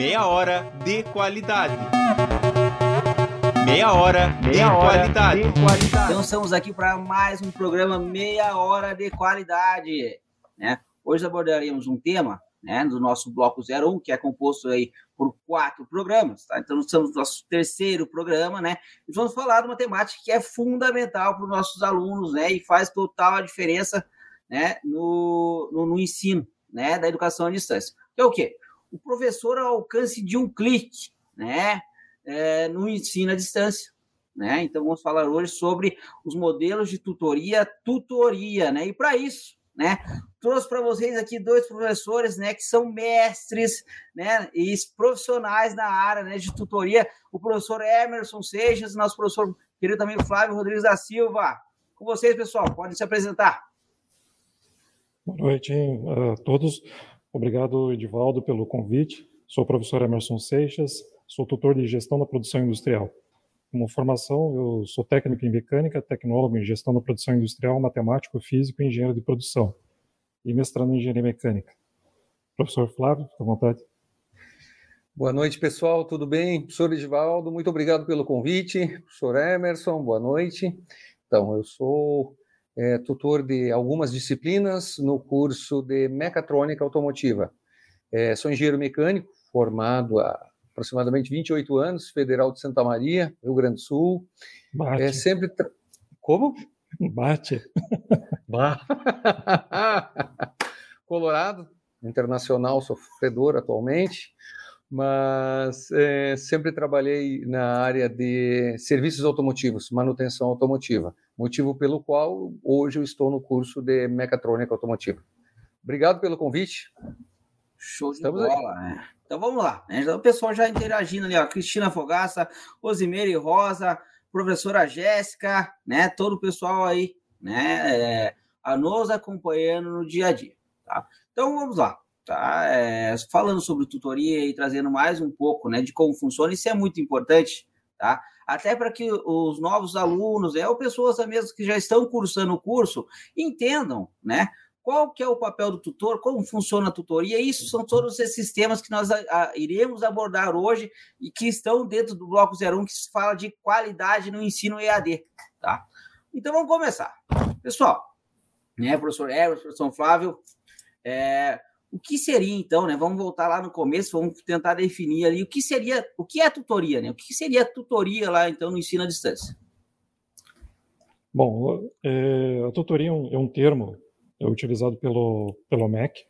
Meia hora de qualidade. Meia hora, meia de, hora qualidade. de qualidade. Então estamos aqui para mais um programa Meia Hora de Qualidade. Né? Hoje abordaremos um tema né, do nosso bloco 01, que é composto aí por quatro programas. Tá? Então, estamos no nosso terceiro programa, né? E vamos falar de uma temática que é fundamental para os nossos alunos, né? E faz total a diferença né, no, no, no ensino né, da educação à distância. Que é o quê? O professor ao alcance de um clique, né? É, no ensino à distância. Né? Então, vamos falar hoje sobre os modelos de tutoria, tutoria, né? E para isso, né? Trouxe para vocês aqui dois professores, né, que são mestres, né, e profissionais na área, né, de tutoria. O professor Emerson Seixas, nosso professor querido também Flávio Rodrigues da Silva. Com vocês, pessoal, podem se apresentar. Boa noite a todos. Obrigado, Edivaldo, pelo convite. Sou o professor Emerson Seixas, sou tutor de gestão da produção industrial. Como formação, eu sou técnico em mecânica, tecnólogo em gestão da produção industrial, matemático, físico e engenheiro de produção. E mestrando em engenharia mecânica. Professor Flávio, fica à vontade. Boa noite, pessoal, tudo bem? Professor Edivaldo, muito obrigado pelo convite. Professor Emerson, boa noite. Então, eu sou é, tutor de algumas disciplinas no curso de mecatrônica automotiva. É, sou engenheiro mecânico, formado há aproximadamente 28 anos, Federal de Santa Maria, Rio Grande do Sul. Bate. É sempre tra... Como? Bate. Colorado, internacional sofredor atualmente, mas é, sempre trabalhei na área de serviços automotivos, manutenção automotiva, motivo pelo qual hoje eu estou no curso de mecatrônica automotiva. Obrigado pelo convite. Show de Estamos bola, aí. né? Então vamos lá, né? O pessoal já interagindo ali, ó. Cristina Fogaça, Osimeire Rosa, professora Jéssica, né? Todo o pessoal aí, né? É, a nos acompanhando no dia a dia, tá? Então vamos lá, tá? É, falando sobre tutoria e trazendo mais um pouco, né? De como funciona, isso é muito importante, tá? Até para que os novos alunos, é, ou pessoas mesmo que já estão cursando o curso, entendam, né? qual que é o papel do tutor, como funciona a tutoria, isso são todos esses temas que nós a, a, iremos abordar hoje e que estão dentro do bloco 01, que se fala de qualidade no ensino EAD, tá? Então vamos começar. Pessoal, né, professor Everton, professor Flávio, é, o que seria então, né? Vamos voltar lá no começo, vamos tentar definir ali o que seria, o que é tutoria, né? O que seria tutoria lá então no ensino à distância? Bom, é, a tutoria é um, é um termo é utilizado pelo, pelo MEC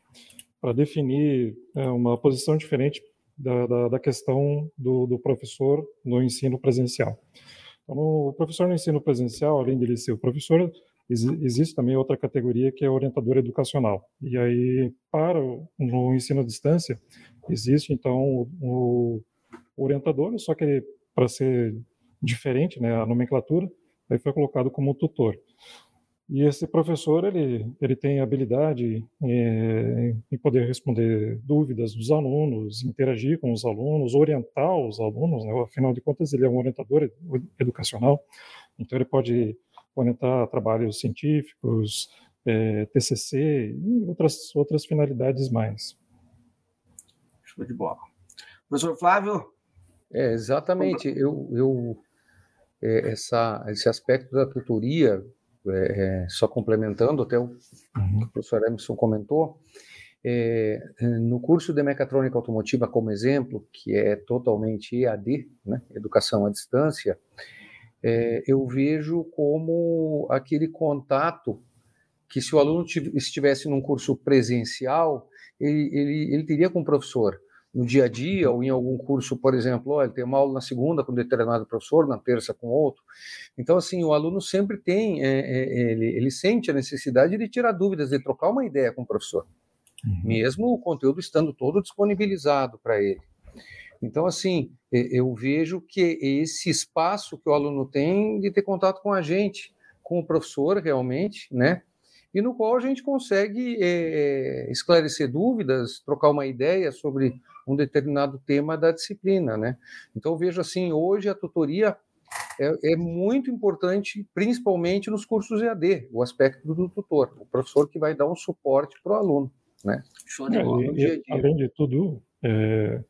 para definir é, uma posição diferente da, da, da questão do, do, professor no ensino presencial. Então, o professor no ensino presencial, além de ele ser o professor, existe também outra categoria que é orientador educacional. E aí, para o no ensino à distância, existe então o, o orientador, só que para ser diferente, né, a nomenclatura, aí foi colocado como tutor. E esse professor, ele, ele tem habilidade é, em poder responder dúvidas dos alunos, interagir com os alunos, orientar os alunos, né? afinal de contas, ele é um orientador educacional, então ele pode orientar trabalhos científicos, é, TCC e outras, outras finalidades mais. Show de bola. Professor Flávio? É, exatamente. Eu, eu é, essa, esse aspecto da tutoria é, é, só complementando até o uhum. que o professor Emerson comentou, é, no curso de mecatrônica automotiva, como exemplo, que é totalmente EAD, né, educação à distância, é, eu vejo como aquele contato que se o aluno estivesse num curso presencial, ele, ele, ele teria com o professor no dia a dia ou em algum curso, por exemplo, olha, tem uma aula na segunda com determinado professor, na terça com outro. Então, assim, o aluno sempre tem, é, é, ele, ele sente a necessidade de tirar dúvidas, de trocar uma ideia com o professor, uhum. mesmo o conteúdo estando todo disponibilizado para ele. Então, assim, eu vejo que esse espaço que o aluno tem de ter contato com a gente, com o professor realmente, né? E no qual a gente consegue é, esclarecer dúvidas, trocar uma ideia sobre um determinado tema da disciplina, né? Então, eu vejo assim, hoje a tutoria é, é, muito importante, principalmente nos cursos EAD, o aspecto do tutor, o professor que vai dar um suporte para o aluno, né? Show de bola. É, e, além de tudo, é,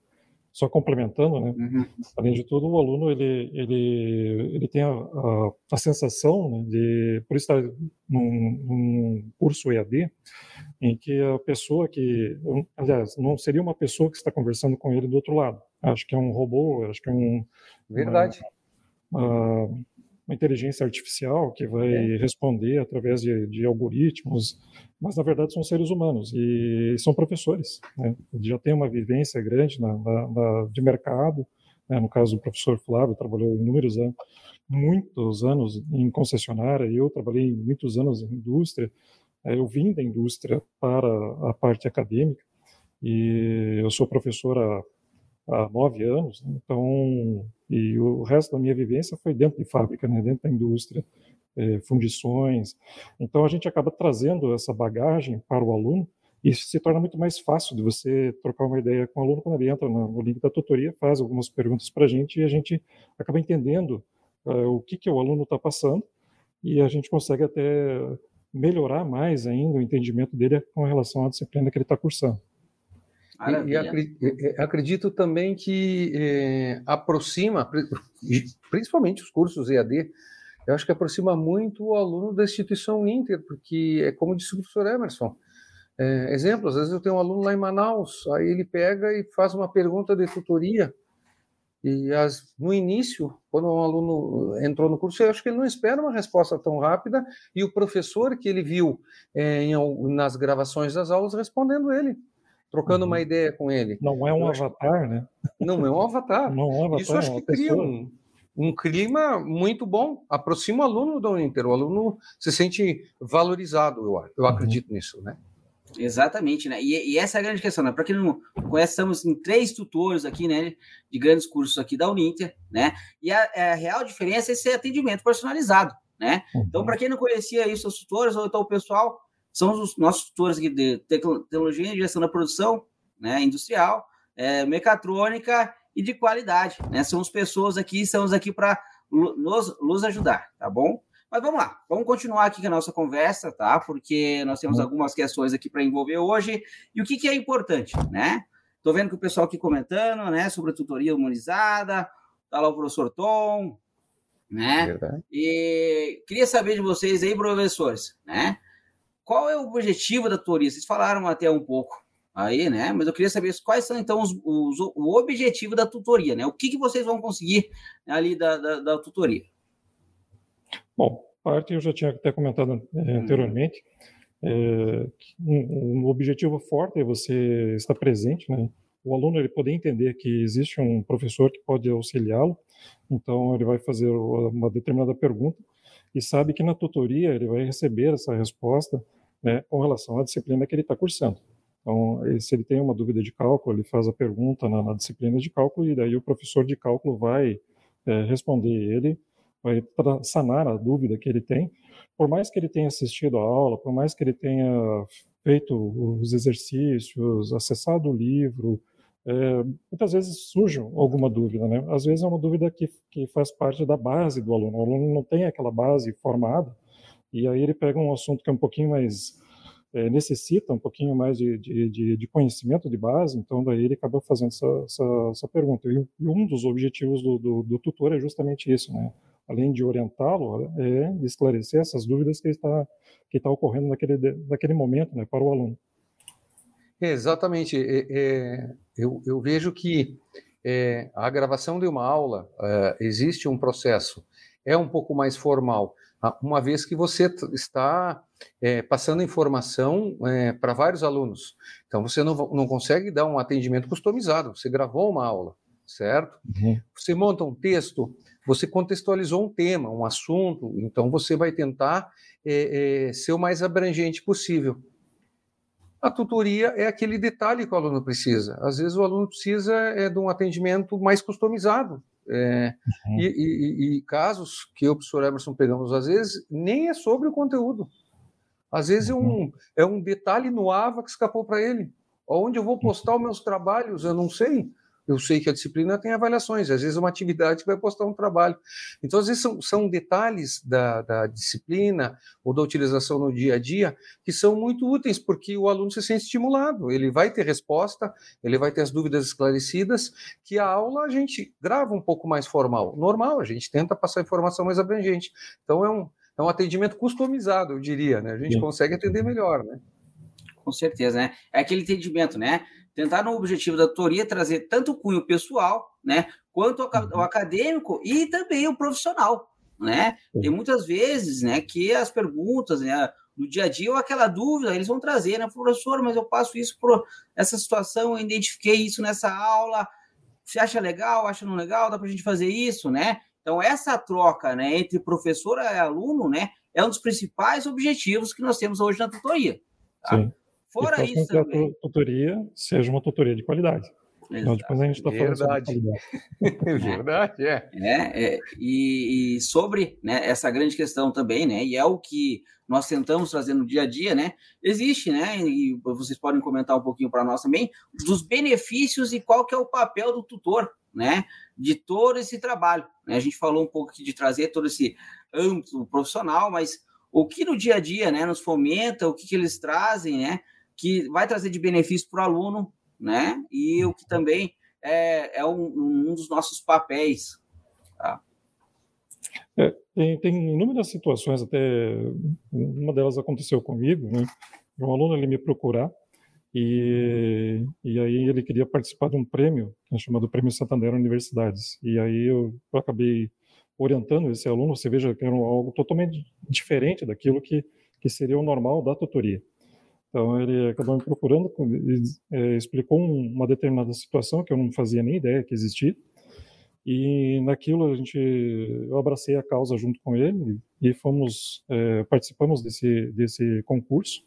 só complementando, né? Uhum. Além de tudo, o aluno ele ele ele tem a, a, a sensação né, de por estar num, num, curso EAD em que a pessoa que aliás não seria uma pessoa que está conversando com ele do outro lado. Acho que é um robô, acho que é um verdade. Uma, uma, uma inteligência artificial que vai é. responder através de, de, algoritmos, mas na verdade são seres humanos e são professores. Né? Já tem uma vivência grande na, na, na, de mercado. Né? No caso do professor Flávio, trabalhou inúmeros anos, muitos anos em concessionária. Eu trabalhei muitos anos em indústria. É, eu vim da indústria para a parte acadêmica e eu sou professor há há nove anos, né? então e o resto da minha vivência foi dentro de fábrica, né? dentro da indústria, é, fundições. Então a gente acaba trazendo essa bagagem para o aluno e se torna muito mais fácil de você trocar uma ideia com o aluno quando ele entra no, link da tutoria, faz algumas perguntas para a gente e a gente acaba entendendo uh, o que, que o aluno está passando e a gente consegue até melhorar mais ainda o entendimento dele com relação à disciplina que ele está cursando. E, e, acredito também que é, aproxima, principalmente os cursos EAD, eu acho que aproxima muito o aluno da instituição Inter, porque é como disse o professor Emerson. É, exemplo, às vezes eu tenho um aluno lá em Manaus, aí ele pega e faz uma pergunta de tutoria, e as, no início, quando um aluno entrou no curso, eu acho que ele não espera uma resposta tão rápida, e o professor que ele viu é, em, nas gravações das aulas respondendo ele trocando uhum. uma ideia com ele. Não é um avatar, né? Não é um avatar. Não é um avatar. Isso acho é que cria um, um, clima muito bom, aproxima o aluno do Inter, o aluno se sente valorizado, eu, eu uhum. acredito nisso, né? Exatamente, né? E, e, essa é a grande questão, né? Para quem não conhece, estamos em três tutores aqui, né? De grandes cursos aqui da Uninter, né? E a, a real diferença é esse atendimento personalizado, né? Então, uhum. Então, para quem não conhecia isso, os tutores, ou então o pessoal são os nossos tutores aqui de tecnologia e gestão da produção né, industrial, é, mecatrônica e de qualidade. Né? São as pessoas aqui, estamos aqui para nos, nos ajudar, tá bom? Mas vamos lá, vamos continuar aqui com a nossa conversa, tá? Porque nós temos algumas questões aqui para envolver hoje. E o que, que é importante, né? Estou vendo que o pessoal aqui comentando, né, sobre a tutoria humanizada, tá lá o professor Tom, né? Verdade. E queria saber de vocês aí, professores, né? Qual é o objetivo da tutoria? Vocês falaram até um pouco aí, né? Mas eu queria saber quais são, então, os, os, o objetivo da tutoria, né? O que, que vocês vão conseguir ali da, da, da tutoria? Bom, parte eu já tinha até comentado é, anteriormente. É, um, um, objetivo forte é você estar presente, né? O aluno ele poder entender que existe um professor que pode auxiliá-lo, então ele vai fazer uma determinada pergunta e sabe que na tutoria ele vai receber essa resposta né, com relação à disciplina que ele está cursando. Então, se ele tem uma dúvida de cálculo, ele faz a pergunta na, na disciplina de cálculo e daí o professor de cálculo vai é, responder ele, vai sanar a dúvida que ele tem. Por mais que ele tenha assistido a aula, por mais que ele tenha feito os exercícios, acessado o livro, é, muitas vezes surge alguma dúvida, né? Às vezes é uma dúvida que, que faz parte da base do aluno. O aluno não tem aquela base formada e aí ele pega um assunto que é um pouquinho mais é, necessita um pouquinho mais de, de, de, conhecimento de base, então daí ele acaba fazendo essa, essa, essa pergunta. E, e, um dos objetivos do, do, do, tutor é justamente isso, né? Além de orientá-lo, é esclarecer essas dúvidas que está que está ocorrendo naquele naquele momento, né, para o aluno. Exatamente. É, é, eu, eu, vejo que é, a gravação de uma aula é, existe um processo, é um pouco mais formal, uma vez que você está é, passando informação é, para vários alunos. Então, você não, não consegue dar um atendimento customizado, você gravou uma aula, certo? Uhum. Você monta um texto, você contextualizou um tema, um assunto, então você vai tentar ser o mais abrangente possível. A tutoria é aquele detalhe que o aluno precisa. Às vezes o aluno precisa é, de um atendimento mais customizado. É, uhum. e, e, e, casos que eu e o professor Emerson pegamos, às vezes, nem é sobre o conteúdo. Às vezes uhum. é, um, uhum. é um detalhe no AVA que escapou para ele. Onde eu vou postar os meus trabalhos, eu não sei. Eu sei que a disciplina tem avaliações, às vezes uma atividade vai postar um trabalho. Então, às vezes são, são detalhes da, da disciplina ou da utilização no dia a dia que são muito úteis, porque o aluno se sente estimulado, ele vai ter resposta, ele vai ter as dúvidas esclarecidas, que a aula a gente grava um pouco mais formal. Normal, a gente tenta passar informação mais abrangente. Então, é um, é um atendimento customizado, eu diria, né? A gente Sim. consegue atender melhor, né? Com certeza, né? É aquele entendimento, né? Tentar no objetivo da tutoria trazer tanto o cunho pessoal, né? Quanto o uhum. acadêmico e também o profissional, né? Tem muitas vezes, né, que as perguntas, né, no dia a dia ou aquela dúvida, eles vão trazer, né, professor, mas eu passo isso por essa situação, eu identifiquei isso nessa aula, você acha legal, acha não legal, dá para a gente fazer isso, né? Então, essa troca né, entre professor e aluno né, é um dos principais objetivos que nós temos hoje na tutoria. Tá? Sim. Fora isso. Que também... a tutoria seja uma tutoria de qualidade. Então, depois a gente está falando sobre é Verdade, é. é, é e, e, sobre né, essa grande questão também, né? E é o que nós tentamos trazer no dia a dia, né? Existe, né? E vocês podem comentar um pouquinho para nós também dos benefícios e qual que é o papel do tutor, né? De todo esse trabalho. Né? A gente falou um pouco de trazer todo esse âmbito profissional, mas o que no dia a dia, né? Nos fomenta, o que, que eles trazem, né? Que vai trazer de benefício para o aluno, né? E o que também é, é um, um dos nossos papéis. Tá? É, tem, tem inúmeras situações, até uma delas aconteceu comigo, né? Um aluno ele me procurar e, e aí ele queria participar de um prêmio é chamado Prêmio Santander Universidades. E aí eu, eu acabei orientando esse aluno, você veja que era algo totalmente diferente daquilo que, que seria o normal da tutoria. Então ele acabou me procurando, é, explicou uma determinada situação que eu não fazia nem ideia que existia. E naquilo a gente, eu abracei a causa junto com ele e fomos é, participamos desse desse concurso.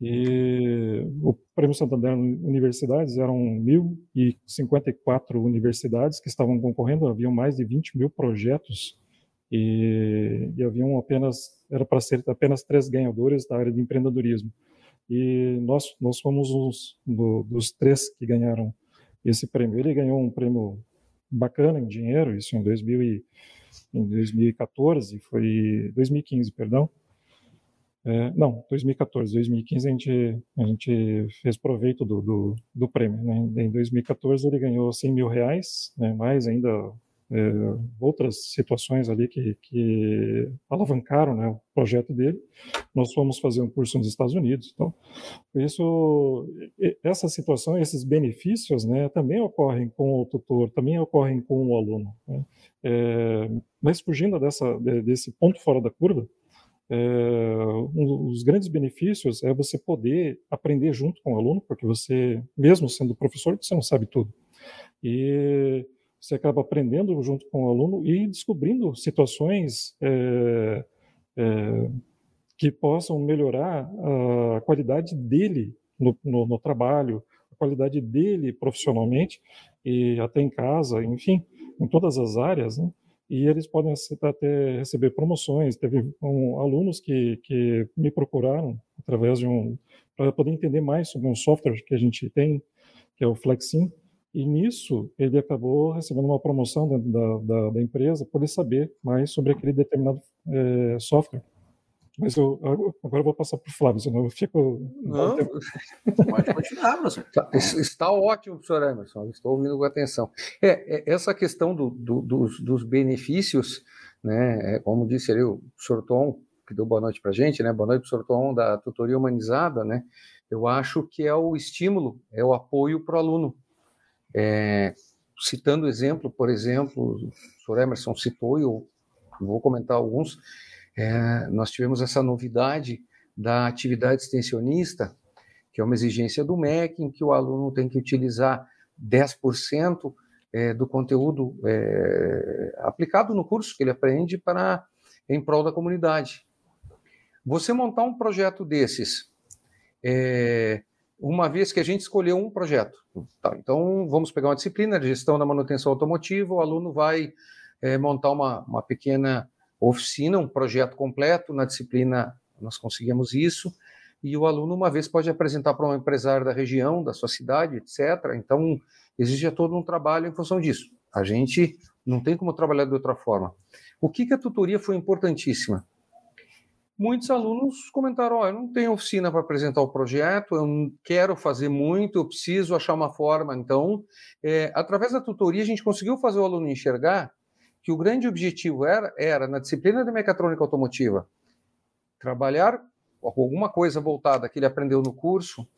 E o Prêmio Santander Universidades eram 1.054 universidades que estavam concorrendo, haviam mais de 20 mil projetos e, e haviam apenas era para ser apenas três ganhadores da área de empreendedorismo e nós nós fomos os do, dos três que ganharam esse prêmio. Ele ganhou um prêmio bacana em dinheiro, isso em, 2000 e, em 2014, foi 2015, perdão. É, não, 2014, 2015 a gente, a gente fez proveito do, do, do prêmio. Né? Em 2014 ele ganhou 100 mil reais, né? mais ainda é, outras situações ali que, que alavancaram né, o projeto dele. Nós fomos fazer um curso nos Estados Unidos. Então, isso, essa situação, esses benefícios, né, também ocorrem com o tutor, também ocorrem com o aluno. Né? É, mas fugindo dessa, desse ponto fora da curva, é, um dos grandes benefícios é você poder aprender junto com o aluno, porque você, mesmo sendo professor, você não sabe tudo. E você acaba aprendendo junto com o aluno e descobrindo situações é, é, que possam melhorar a qualidade dele no, no, no, trabalho, a qualidade dele profissionalmente e até em casa, enfim, em todas as áreas, né? E eles podem até receber promoções. Teve um, alunos que, que me procuraram através de um para poder entender mais sobre um software que a gente tem, que é o Flexin, e nisso, ele acabou recebendo uma promoção dentro da, da, da empresa por ele saber mais sobre aquele determinado é, software. Mas eu, agora eu vou passar para o Flávio, senão eu fico. Não, pode continuar, professor. Está, está ótimo, professor Emerson, estou ouvindo com atenção. É, é essa questão do, do, dos, dos, benefícios, né, é, como disse ali o Tom, que deu boa noite para a gente, né, boa noite, professor Tom, da tutoria humanizada, né, eu acho que é o estímulo, é o apoio para o aluno. É, citando exemplo, por exemplo, o senhor Emerson citou, e eu vou comentar alguns, é, nós tivemos essa novidade da atividade extensionista, que é uma exigência do MEC, em que o aluno tem que utilizar 10% é, do conteúdo é, aplicado no curso que ele aprende para em prol da comunidade. Você montar um projeto desses é, uma vez que a gente escolheu um projeto. Tá, então, vamos pegar uma disciplina de gestão da manutenção automotiva, o aluno vai é, montar uma, uma pequena oficina, um projeto completo, na disciplina nós conseguimos isso, e o aluno, uma vez, pode apresentar para um empresário da região, da sua cidade, etc. Então, exige todo um trabalho em função disso. A gente não tem como trabalhar de outra forma. O que, que a tutoria foi importantíssima? Muitos alunos comentaram: oh, eu não tenho oficina para apresentar o projeto, eu não quero fazer muito, eu preciso achar uma forma. Então, é, através da tutoria, a gente conseguiu fazer o aluno enxergar que o grande objetivo era, era na disciplina de mecatrônica automotiva, trabalhar alguma coisa voltada que ele aprendeu no curso,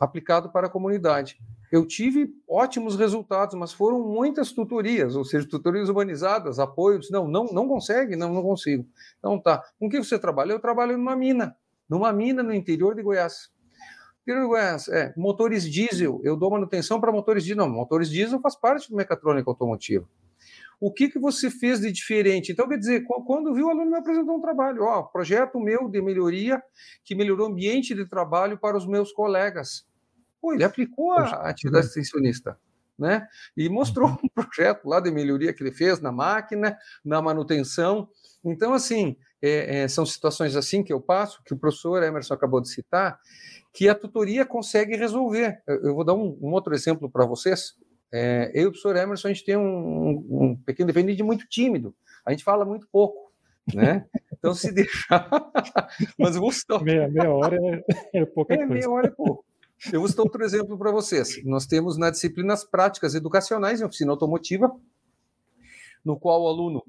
aplicado para a comunidade. Eu tive ótimos resultados, mas foram muitas tutorias, ou seja, tutorias humanizadas, apoios. Não, não, não consegue, não, não consigo. Então tá. Com que você trabalha? Eu trabalho numa mina, numa mina no interior de Goiás. Interior de Goiás, é, motores diesel. Eu dou manutenção para motores diesel. Não, motores diesel faz parte do mecatrônica automotiva. O que, que você fez de diferente? Então, quer dizer, quando viu, o aluno me apresentou um trabalho. Ó, projeto meu de melhoria que melhorou o ambiente de trabalho para os meus colegas. Pô, ele aplicou a atividade extensionista. Né? E mostrou um projeto lá de melhoria que ele fez na máquina, na manutenção. Então, assim, é, é, são situações assim que eu passo, que o professor Emerson acabou de citar, que a tutoria consegue resolver. Eu, eu vou dar um, um outro exemplo para vocês. É, eu e o professor Emerson, a gente tem um, um pequeno defeito de muito tímido. A gente fala muito pouco, né? Então, se deixar... Mas eu vou citar... Meia, meia hora é, é pouca é, coisa. meia hora é pouco. Eu vou citar outro exemplo para vocês. Nós temos na disciplinas práticas educacionais em oficina automotiva, no qual o aluno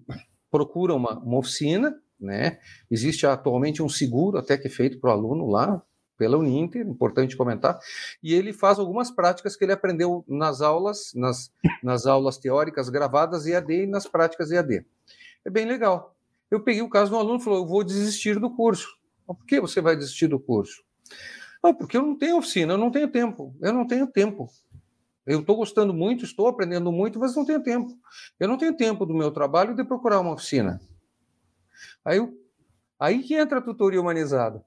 procura uma, uma oficina, né? Existe atualmente um seguro até que é feito para o aluno lá, pela Uninter, importante comentar, e ele faz algumas práticas que ele aprendeu nas aulas, nas, nas aulas teóricas gravadas EAD e nas práticas EAD. É bem legal. Eu peguei o caso do aluno e falou: eu vou desistir do curso. Por que você vai desistir do curso? Não, porque eu não tenho oficina, eu não tenho tempo. Eu não tenho tempo. Eu estou gostando muito, estou aprendendo muito, mas não tenho tempo. Eu não tenho tempo do meu trabalho de procurar uma oficina. Aí, aí que entra a tutoria humanizada.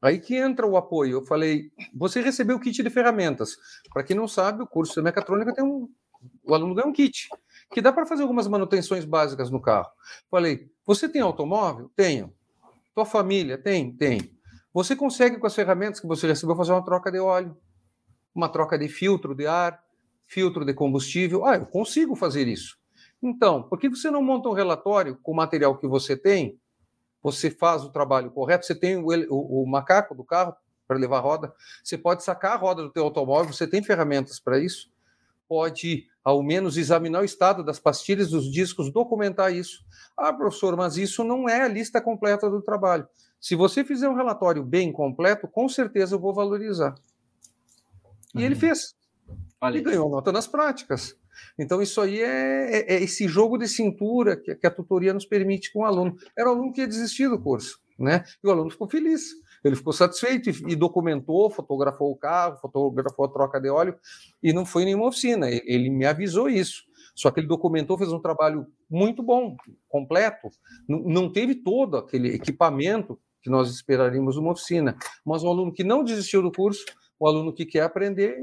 Aí que entra o apoio. Eu falei, você recebeu o kit de ferramentas. Para quem não sabe, o curso de mecatrônica tem um. O aluno ganha um kit, que dá para fazer algumas manutenções básicas no carro. Falei, você tem automóvel? Tenho. Tua família? Tem? Tem. Você consegue, com as ferramentas que você recebeu, fazer uma troca de óleo, uma troca de filtro de ar, filtro de combustível. Ah, eu consigo fazer isso. Então, por que você não monta um relatório com o material que você tem você faz o trabalho correto, você tem o, o, o macaco do carro para levar a roda, você pode sacar a roda do teu automóvel, você tem ferramentas para isso, pode ao menos examinar o estado das pastilhas, dos discos, documentar isso. Ah, professor, mas isso não é a lista completa do trabalho. Se você fizer um relatório bem completo, com certeza eu vou valorizar. E uhum. ele fez. Olha e ganhou nota nas práticas. Então, isso aí é, é, é esse jogo de cintura que, que, a tutoria nos permite com o aluno. Era o aluno que ia desistir do curso, né? E o aluno ficou feliz, ele ficou satisfeito e, e documentou, fotografou o carro, fotografou a troca de óleo, e não foi nenhuma oficina, ele, ele me avisou isso. Só que ele documentou, fez um trabalho muito bom, completo, não teve todo aquele equipamento que nós esperaríamos numa oficina, mas o aluno que não desistiu do curso, o aluno que quer aprender,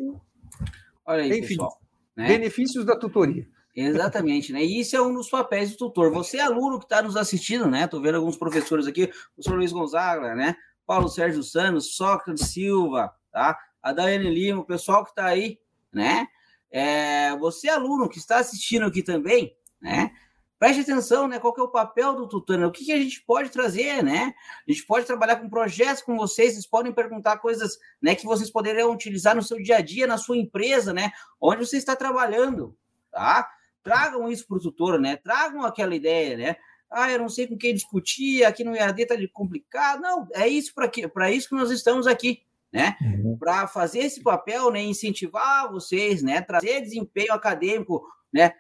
Olha aí, enfim. Pessoal né? Benefícios da tutoria. Exatamente, né? E isso é um dos papéis do tutor. Você, aluno que está nos assistindo, né? Estou vendo alguns professores aqui, o professor Luiz Gonzaga, né? Paulo Sérgio Santos, Sócrates Silva, tá? A Daiane Lima, o pessoal que está aí, né? É, você, aluno que está assistindo aqui também, né? Preste atenção, né? Qual é o papel do tutor? Né? O que, que, a gente pode trazer, né? A gente pode trabalhar com projetos com vocês, vocês podem perguntar coisas né, que vocês poderiam utilizar no seu dia a dia, na sua empresa, né? Onde você está trabalhando, tá? Tragam isso para o tutor, né? Tragam aquela ideia, né? Ah, eu não sei com quem discutir, aqui no EAD está complicado. Não, é isso para isso que nós estamos aqui, né? Uhum. Para fazer esse papel, né? Incentivar vocês, né? Trazer desempenho acadêmico né?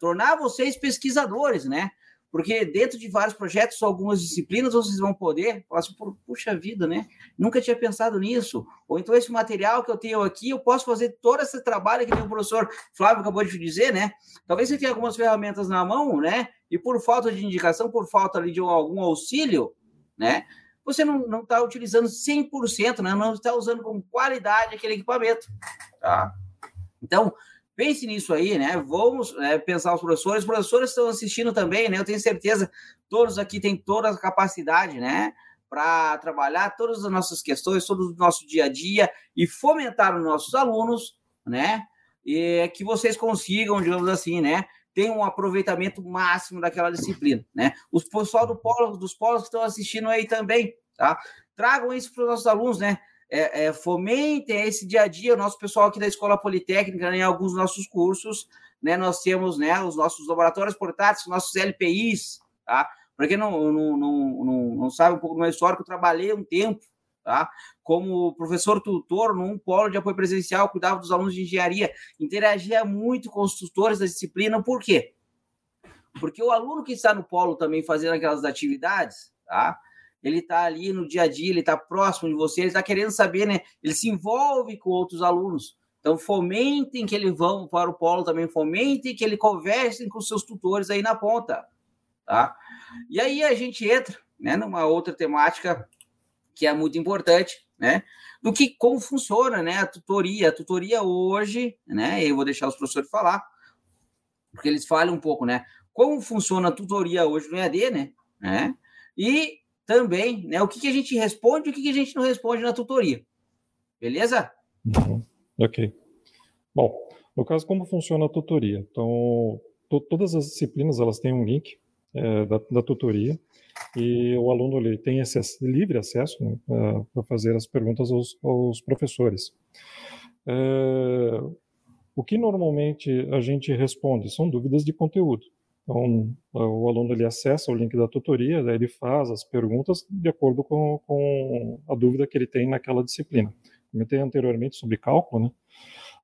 Tornar vocês pesquisadores, né? Porque dentro de vários projetos, algumas disciplinas, vocês vão poder falar assim, puxa vida, né? Nunca tinha pensado nisso. Ou então, esse material que eu tenho aqui, eu posso fazer todo esse trabalho que o professor Flávio acabou de dizer, né? Talvez você tenha algumas ferramentas na mão, né? E por falta de indicação, por falta ali de algum auxílio, né? Você não está utilizando 100%, né? Não está usando com qualidade aquele equipamento, tá? Então, Pense nisso aí, né? Vamos é, pensar os professores. Os professores estão assistindo também, né? Eu tenho certeza, todos aqui têm toda a capacidade, né? Para trabalhar todas as nossas questões, todo o nosso dia a dia e fomentar os nossos alunos, né? é, que vocês consigam, digamos assim, né? Ter um aproveitamento máximo daquela disciplina, né? Os pessoal do polo, dos polos que estão assistindo aí também, tá? Tragam isso para os nossos alunos, né? É, é, fomentem esse dia a dia. O nosso pessoal aqui da Escola Politécnica, né, em alguns nossos cursos, né? Nós temos, né? Os nossos laboratórios portáteis, nossos LPIs, tá? Para quem não, não, não, não, não sabe um pouco do meu histórico, eu trabalhei um tempo Tá? Como professor tutor num polo de apoio presencial, cuidava dos alunos de engenharia, interagia muito com os tutores da disciplina, por quê? Porque o aluno que está no polo também fazendo aquelas atividades, tá? Ele está ali no dia a dia, ele está próximo de você, ele está querendo saber, né? Ele se envolve com outros alunos. Então, fomentem que ele vão para o polo também, fomentem que ele conversem com seus tutores aí na ponta, tá? E aí a gente entra, né, numa outra temática que é muito importante, né? Do que como funciona, né? A tutoria, a tutoria hoje, né? Eu vou deixar os professores falar, porque eles falam um pouco, né? Como funciona a tutoria hoje no EAD, né? né? E também, né? O que, que a gente responde e o que, que a gente não responde na tutoria. Beleza? Ok. Bom, no caso, como funciona a tutoria? Então, to todas as disciplinas elas têm um link é, da, da tutoria e o aluno ele tem esse livre acesso né, para fazer as perguntas aos, aos professores. É, o que normalmente a gente responde são dúvidas de conteúdo. Então, o aluno ele acessa o link da tutoria, daí ele faz as perguntas de acordo com, com a dúvida que ele tem naquela disciplina. Comentei anteriormente sobre cálculo, né?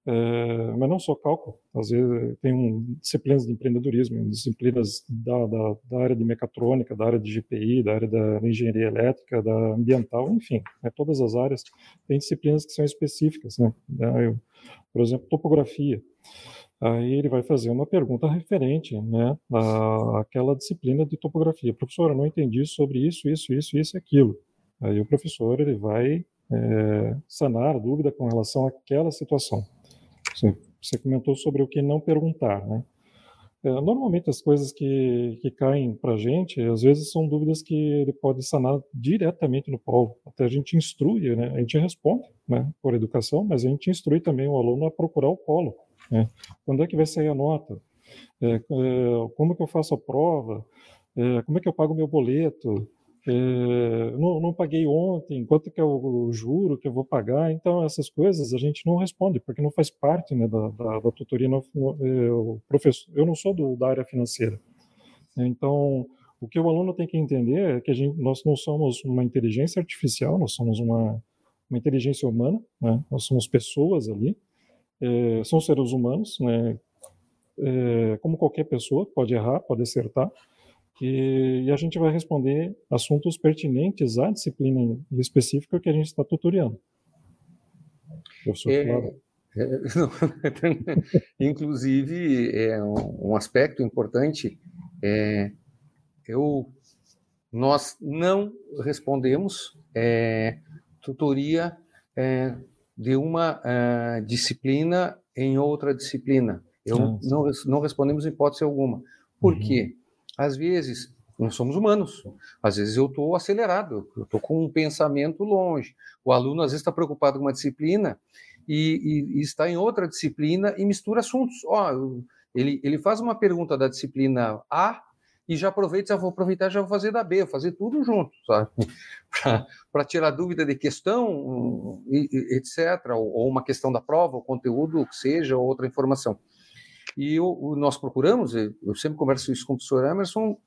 É, mas não só cálculo, às vezes tem um, disciplinas de empreendedorismo, disciplinas da, da, da, área de mecatrônica, da área de GPI, da área da engenharia elétrica, da ambiental, enfim, né, todas as áreas tem disciplinas que são específicas, né? Eu, por exemplo, topografia. Aí ele vai fazer uma pergunta referente né, à, àquela disciplina de topografia. Professor, eu não entendi sobre isso, isso, isso, isso e aquilo. Aí o professor ele vai é, sanar a dúvida com relação àquela situação. Você, você comentou sobre o que não perguntar, né? É, normalmente as coisas que, que caem para a gente, às vezes são dúvidas que ele pode sanar diretamente no polo. Até a gente instrui, né? a gente responde né, por educação, mas a gente instrui também o aluno a procurar o polo. Né? Quando é que vai sair a nota? É, é, como que eu faço a prova? É, como é que eu pago meu boleto? É, não, não, paguei ontem, quanto que é o, o, juro que eu vou pagar? Então, essas coisas a gente não responde, porque não faz parte né, da, da, da tutoria. Eu, é, professor, eu não sou do, da área financeira. Então, o que o aluno tem que entender é que gente, nós não somos uma inteligência artificial, nós somos uma, uma inteligência humana, né? nós somos pessoas ali, é, são seres humanos, né? É, como qualquer pessoa, pode errar, pode acertar, e, e, a gente vai responder assuntos pertinentes à disciplina específica que a gente está tutoriando. Professor, é, claro. é, inclusive, é um, um, aspecto importante é eu nós não respondemos é, tutoria é, de uma é, disciplina em outra disciplina. Eu ah, não, não respondemos hipótese alguma. Por uhum. quê? às vezes, nós somos humanos. Às vezes eu estou acelerado, eu estou com um pensamento longe. O aluno às vezes está preocupado com uma disciplina e, e, e, está em outra disciplina e mistura assuntos. Ó, ele, ele faz uma pergunta da disciplina A e já aproveita, já vou aproveitar, já vou fazer da B, vou fazer tudo junto, sabe? Para tirar dúvida de questão, etc., ou, ou uma questão da prova, o conteúdo, o que seja, ou outra informação. E o, nós procuramos, eu sempre converso isso com o professor Emerson,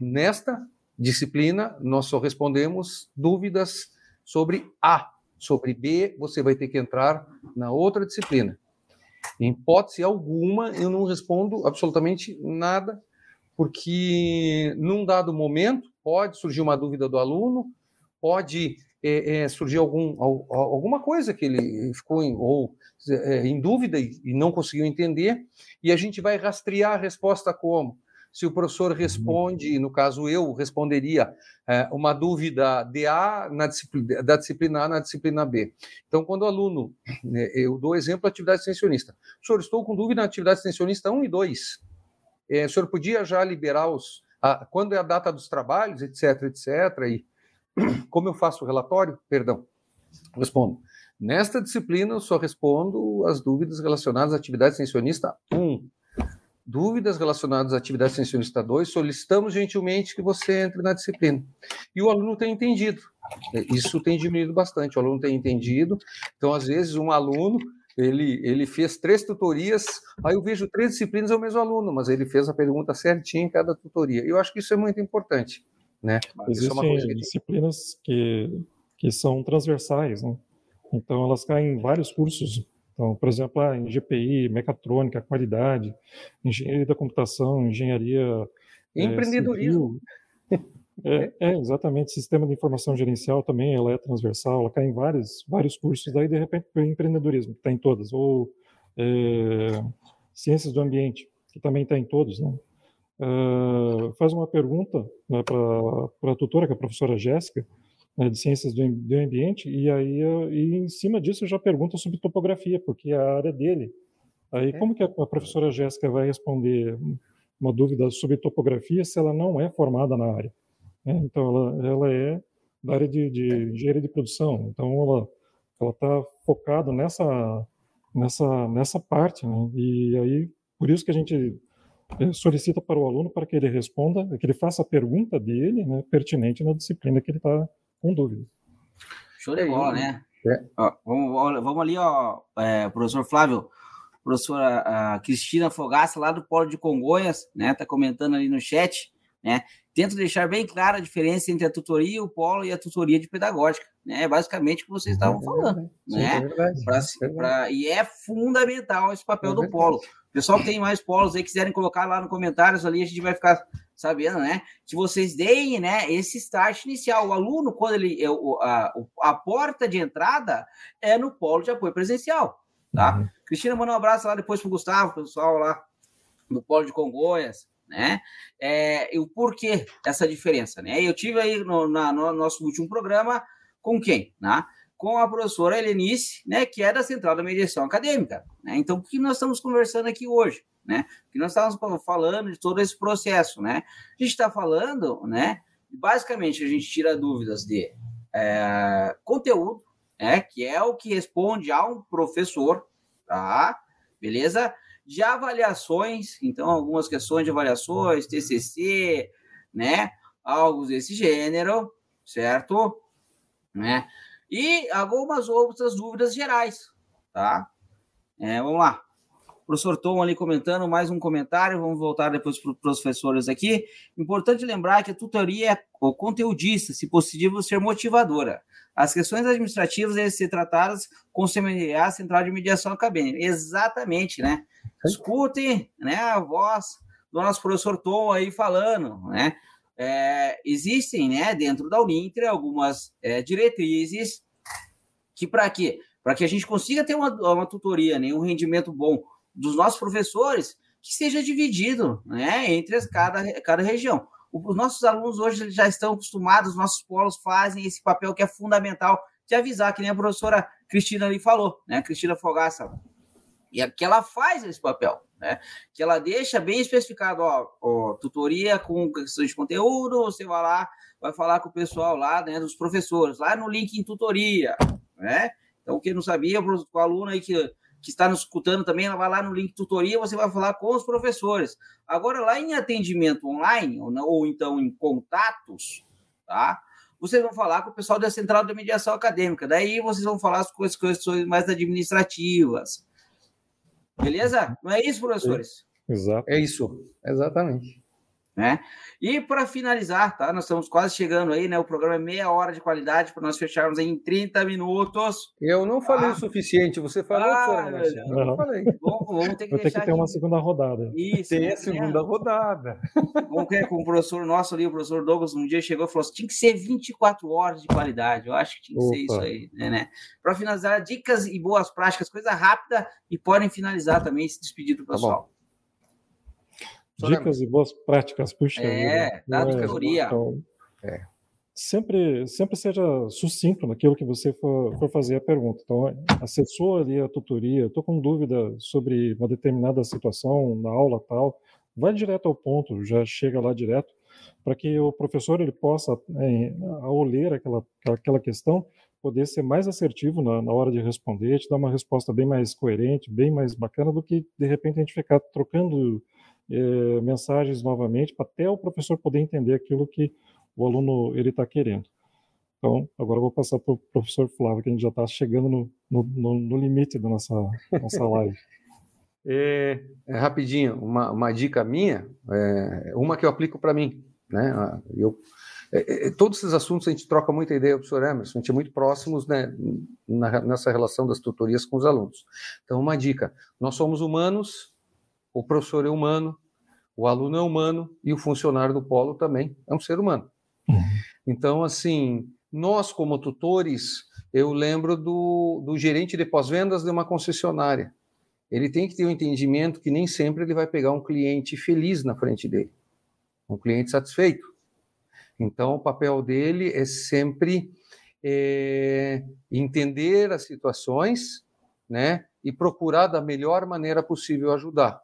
nesta disciplina nós só respondemos dúvidas sobre A. Sobre B, você vai ter que entrar na outra disciplina. Em hipótese alguma, eu não respondo absolutamente nada, porque num dado momento pode surgir uma dúvida do aluno, pode é, é, surgir algum, alguma coisa que ele ficou em, ou, é, em dúvida e, e, não conseguiu entender, e a gente vai rastrear a resposta como? Se o professor uhum. responde, no caso eu responderia é, uma dúvida de A na disciplina, da disciplina A na disciplina B. Então, quando o aluno, né, eu dou exemplo atividade extensionista. Senhor, estou com dúvida na atividade extensionista 1 e 2. É, o senhor podia já liberar os. A, quando é a data dos trabalhos, etc, etc, e como eu faço o relatório, perdão, respondo. Nesta disciplina, eu só respondo as dúvidas relacionadas à atividade extensionista 1. Dúvidas relacionadas à atividade extensionista 2, solicitamos gentilmente que você entre na disciplina. E o aluno tem entendido. Isso tem diminuído bastante. O aluno tem entendido. Então, às vezes, um aluno ele, ele fez três tutorias, aí eu vejo três disciplinas ao mesmo aluno, mas ele fez a pergunta certinha em cada tutoria. Eu acho que isso é muito importante. Né? Existem é disciplinas que, que são transversais, né? então elas caem em vários cursos. Então, por exemplo, ah, em GPI, mecatrônica, qualidade, engenharia da computação, engenharia. É, empreendedorismo. É, é, é, exatamente. Sistema de informação gerencial também, ela é transversal, ela cai em vários, vários cursos. Daí, de repente, o empreendedorismo, que está em todas. Ou é, ciências do ambiente, que também está em todos. Né? Uh, faz uma pergunta né, para a tutora, que é a professora Jéssica, né, de ciências do, do ambiente, e aí e em cima disso já pergunta sobre topografia, porque é a área dele. Aí, como que a, a professora Jéssica vai responder uma dúvida sobre topografia se ela não é formada na área? Né? Então, ela, ela é da área de, de engenharia de produção. Então, ela ela está focada nessa nessa nessa parte, né? E aí por isso que a gente eh, solicita para o aluno para que ele responda, que ele faça a pergunta dele, né, pertinente na disciplina que ele está com dúvida. Show de bola, né? É. Ó, vamos, vamos ali, ó, é, professor Flávio, professora Cristina Fogaça, lá do Polo de Congonhas, né, tá comentando ali no chat, né, tento deixar bem clara a diferença entre a tutoria, o polo e a tutoria de pedagógica. Né? É basicamente o que vocês estavam é falando. Sim, né? É pra, é pra, e é fundamental esse papel é do polo. O pessoal que tem mais polos aí, quiserem colocar lá no comentários ali, a gente vai ficar sabendo, né? Que vocês deem, né, esse start inicial. O aluno, quando ele. A, a porta de entrada é no polo de apoio presencial. Tá? Uhum. Cristina, manda um abraço lá depois pro Gustavo, pessoal lá do Polo de Congonhas né? É, o porquê dessa diferença, né? Eu tive aí no, na, no nosso último programa com quem, né? Com a professora Helenice, né? Que é da Central da Mediação Acadêmica, né? Então, o que nós estamos conversando aqui hoje, né? Que nós estamos falando de todo esse processo, né? A gente está falando, né? Basicamente, a gente tira dúvidas de é, conteúdo, né? Que é o que responde a um professor, tá? Beleza? De avaliações, então algumas questões de avaliações, TCC, né, algo desse gênero, certo? Né? E algumas outras dúvidas gerais, tá? É, vamos lá. O professor Tom ali comentando, mais um comentário, vamos voltar depois para os professores aqui. Importante lembrar que a tutoria é conteudista, se possível ser motivadora. As questões administrativas devem ser tratadas com a Central de Mediação Acadêmica. Exatamente, né? Escutem né, a voz do nosso professor Tom aí falando, né? É, existem, né, dentro da Uninter, algumas é, diretrizes que para quê? Para que a gente consiga ter uma, uma tutoria, né, um rendimento bom dos nossos professores, que seja dividido, né, entre as, cada, cada região. Os nossos alunos hoje já estão acostumados, os nossos polos fazem esse papel que é fundamental de avisar, que nem a professora Cristina ali falou, né? Cristina Fogaça. E que ela faz esse papel, né? Que ela deixa bem especificado, ó, ó, tutoria com questões de conteúdo, você vai lá, vai falar com o pessoal lá, né, dos professores, lá no link em tutoria, né? Então, quem não sabia, o aluno aí que que está nos escutando também, ela vai lá no link tutoria, você vai falar com os professores. Agora, lá em atendimento online, ou, ou então em contatos, tá? Vocês vão falar com o pessoal da Central da Mediação Acadêmica. Daí vocês vão falar com as questões mais administrativas. Beleza? Não é isso, professores? Exato. É isso, exatamente. Né? E para finalizar, tá? Nós estamos quase chegando aí, né? O programa é meia hora de qualidade para nós fecharmos em 30 minutos. Eu não falei ah. o suficiente, você falou, ah, Eu não falei. Bom, vamos ter que, ter, que ter uma segunda rodada. Isso. Tem a segunda rodada. Vamos ver com o professor nosso ali, o professor Douglas, um dia chegou e falou assim: tinha que ser 24 horas de qualidade. Eu acho que tinha que Opa. ser isso aí, né? né? Para finalizar, dicas e boas práticas, coisa rápida, e podem finalizar também se despedir do tá pessoal. Tá Dicas e boas práticas, puxa. É, da tutoria. Então, é. Sempre, sempre seja sucinto naquilo que você for, for fazer a pergunta. Então, acessou ali a tutoria, estou com dúvida sobre uma determinada situação na aula tal, vai direto ao ponto, já chega lá direto, para que o professor ele possa, é, ao ler aquela, aquela questão, poder ser mais assertivo na, na, hora de responder, te dar uma resposta bem mais coerente, bem mais bacana do que de repente a gente ficar trocando é, mensagens novamente até o professor poder entender aquilo que o aluno ele está querendo. Então, agora eu vou passar para o professor Flávio, que a gente já está chegando no, no, no, limite da nossa, nossa live. É, é, rapidinho, uma, uma dica minha, é, uma que eu aplico para mim. Né? Eu, é, é, todos esses assuntos a gente troca muita ideia, professor Emerson, a gente é muito próximos né, na, nessa relação das tutorias com os alunos. Então, uma dica: nós somos humanos, o professor é humano, o aluno é humano e o funcionário do polo também é um ser humano. Uhum. Então, assim, nós como tutores, eu lembro do, do gerente de pós-vendas de uma concessionária ele tem que ter um entendimento que nem sempre ele vai pegar um cliente feliz na frente dele, um cliente satisfeito. Então, o papel dele é sempre é, entender as situações, né, e procurar da melhor maneira possível ajudar.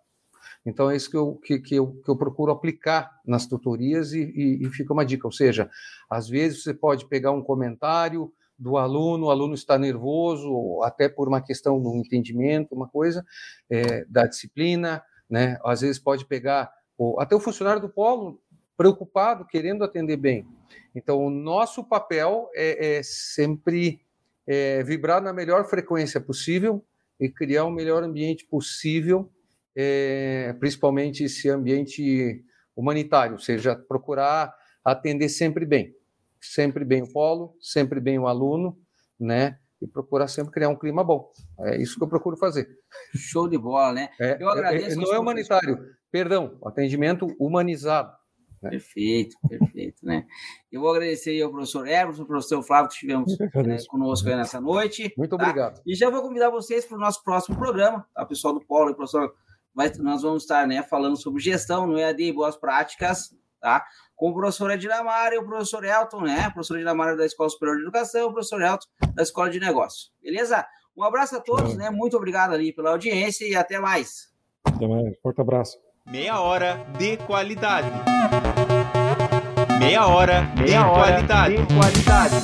Então, é isso que eu, que, que eu, que eu procuro aplicar nas tutorias e, e, e fica uma dica. Ou seja, às vezes você pode pegar um comentário, do aluno, o aluno está nervoso, até por uma questão do entendimento, uma coisa, é, da disciplina, né? Às vezes pode pegar até o funcionário do polo preocupado, querendo atender bem. Então, o nosso papel é, é sempre é, vibrar na melhor frequência possível e criar o melhor ambiente possível, é, principalmente esse ambiente humanitário, ou seja, procurar atender sempre bem sempre bem o polo, sempre bem o aluno, né? E procurar sempre criar um clima bom. É isso que eu procuro fazer. Show de bola, né? É, eu agradeço. É, não é humanitário, perdão, atendimento humanizado. Né? Perfeito, perfeito, né? Eu vou agradecer ao professor Emerson, ao professor Flávio, que estivemos né, conosco aí nessa noite. Muito tá? obrigado. E já vou convidar vocês para o nosso próximo programa, tá? pessoal do Polo e professor, vai, nós vamos estar né, falando sobre gestão no EAD e boas práticas, tá? com o professor Edinamar e o professor Elton, né? O professor Edinamar da Escola Superior de Educação, o professor Elton da Escola de Negócios. Beleza? Um abraço a todos, né? Muito obrigado ali pela audiência e até mais. Até mais. Forte abraço. Meia hora de qualidade. Meia hora, Meia de, hora qualidade. de qualidade.